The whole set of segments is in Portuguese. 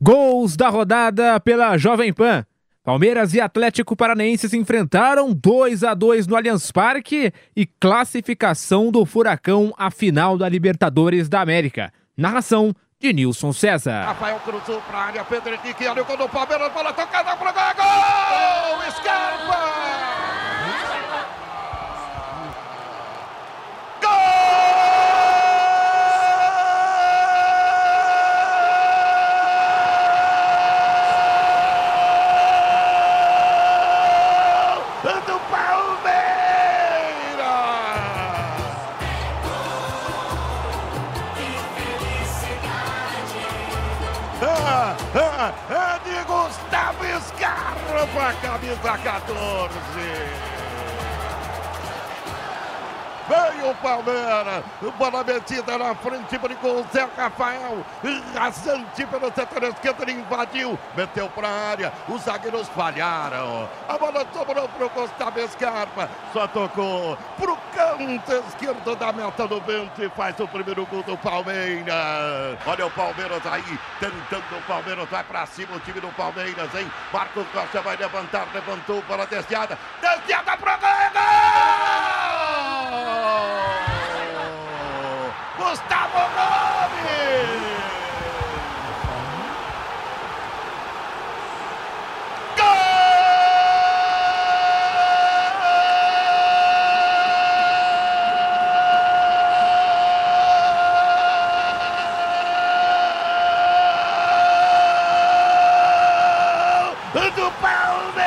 Gols da rodada pela Jovem Pan. Palmeiras e Atlético Paranaense se enfrentaram 2 a 2 no Allianz Parque e classificação do Furacão à final da Libertadores da América. Narração de Nilson César. Rafael cruzou para a área, Pedro Henrique, olha o gol do Palmeiras, bola tocada para gol! Scarpa! É de Gustavo Scarpa, camisa 14. Veio o Palmeiras, bola metida na frente, brincou o Zé Rafael, rasante pelo setor esquerdo, ele invadiu, meteu para a área, os zagueiros falharam, a bola sobrou para o Gustavo Scarpa, só tocou para o canto esquerdo da meta do vento e faz o primeiro gol do Palmeiras. Olha o Palmeiras aí, tentando o Palmeiras, vai para cima o time do Palmeiras, hein? Marcos Costa vai levantar, levantou para a desviada, desviada para o do Palmeiras!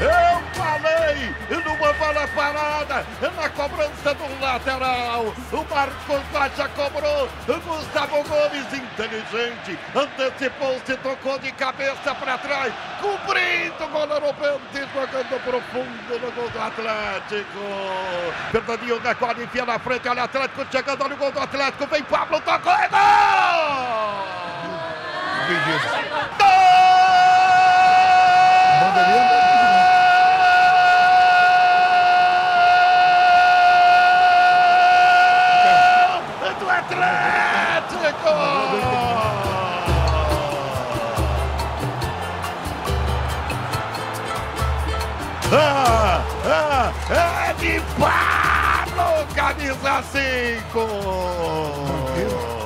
Eu falei numa bola para na cobrança do lateral. O Marcos Baixa cobrou. Gustavo Gomes, inteligente, antecipou-se, tocou de cabeça para trás, cobrindo o goleiro Bente, jogando profundo no gol do Atlético. Fernandinho recolhe, enfia na frente, olha o Atlético chegando, olha o gol do Atlético, vem Pablo, tocou, é gol! Gol! De Pablo, camisa 5.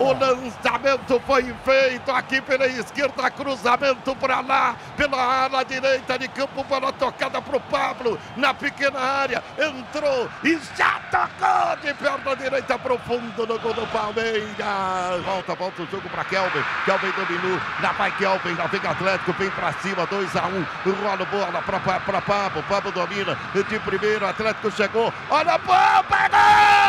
O lançamento foi feito aqui pela esquerda, cruzamento para lá, pela área direita de campo, bola tocada para o Pablo, na pequena área, entrou e já tocou de perna direita profundo no gol do Palmeiras. Volta, volta o jogo para Kelvin, Kelvin dominou, na vai Kelvin, na vem Atlético, vem para cima, 2 a 1 um, rola bola para Pablo, Pablo domina de primeiro, Atlético chegou, olha a bola, pegou!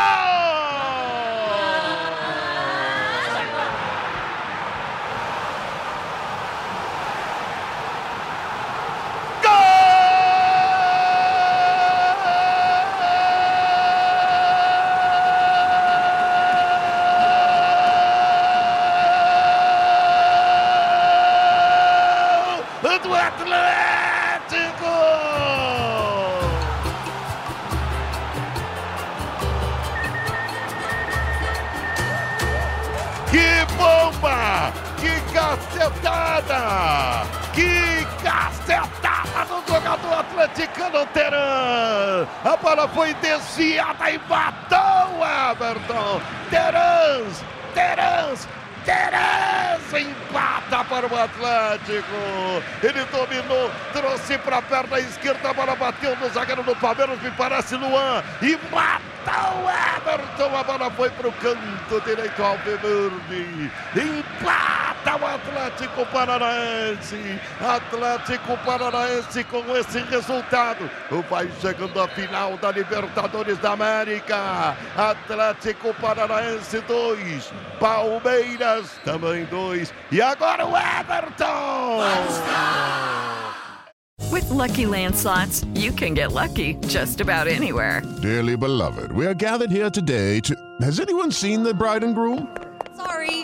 Cacetada! Que cacetada do jogador atleticano Teran! A bola foi desviada e matou Everton! Terans! Terans! Terence empata para o Atlético. Ele dominou, trouxe para a perna esquerda, a bola bateu no zagueiro do Palmeiras, me parece Luan, e matou Everton. A bola foi para o canto direito ao Verde. Empata Mata o Atlético Paranaense. Atlético Paranaense com esse resultado vai chegando à final da Libertadores da América. Atlético Paranaense 2, Palmeiras também 2. E agora o Everton. With lucky landslots, you can get lucky just about anywhere. Dearly beloved, we are gathered here today to. Has anyone seen the bride and groom?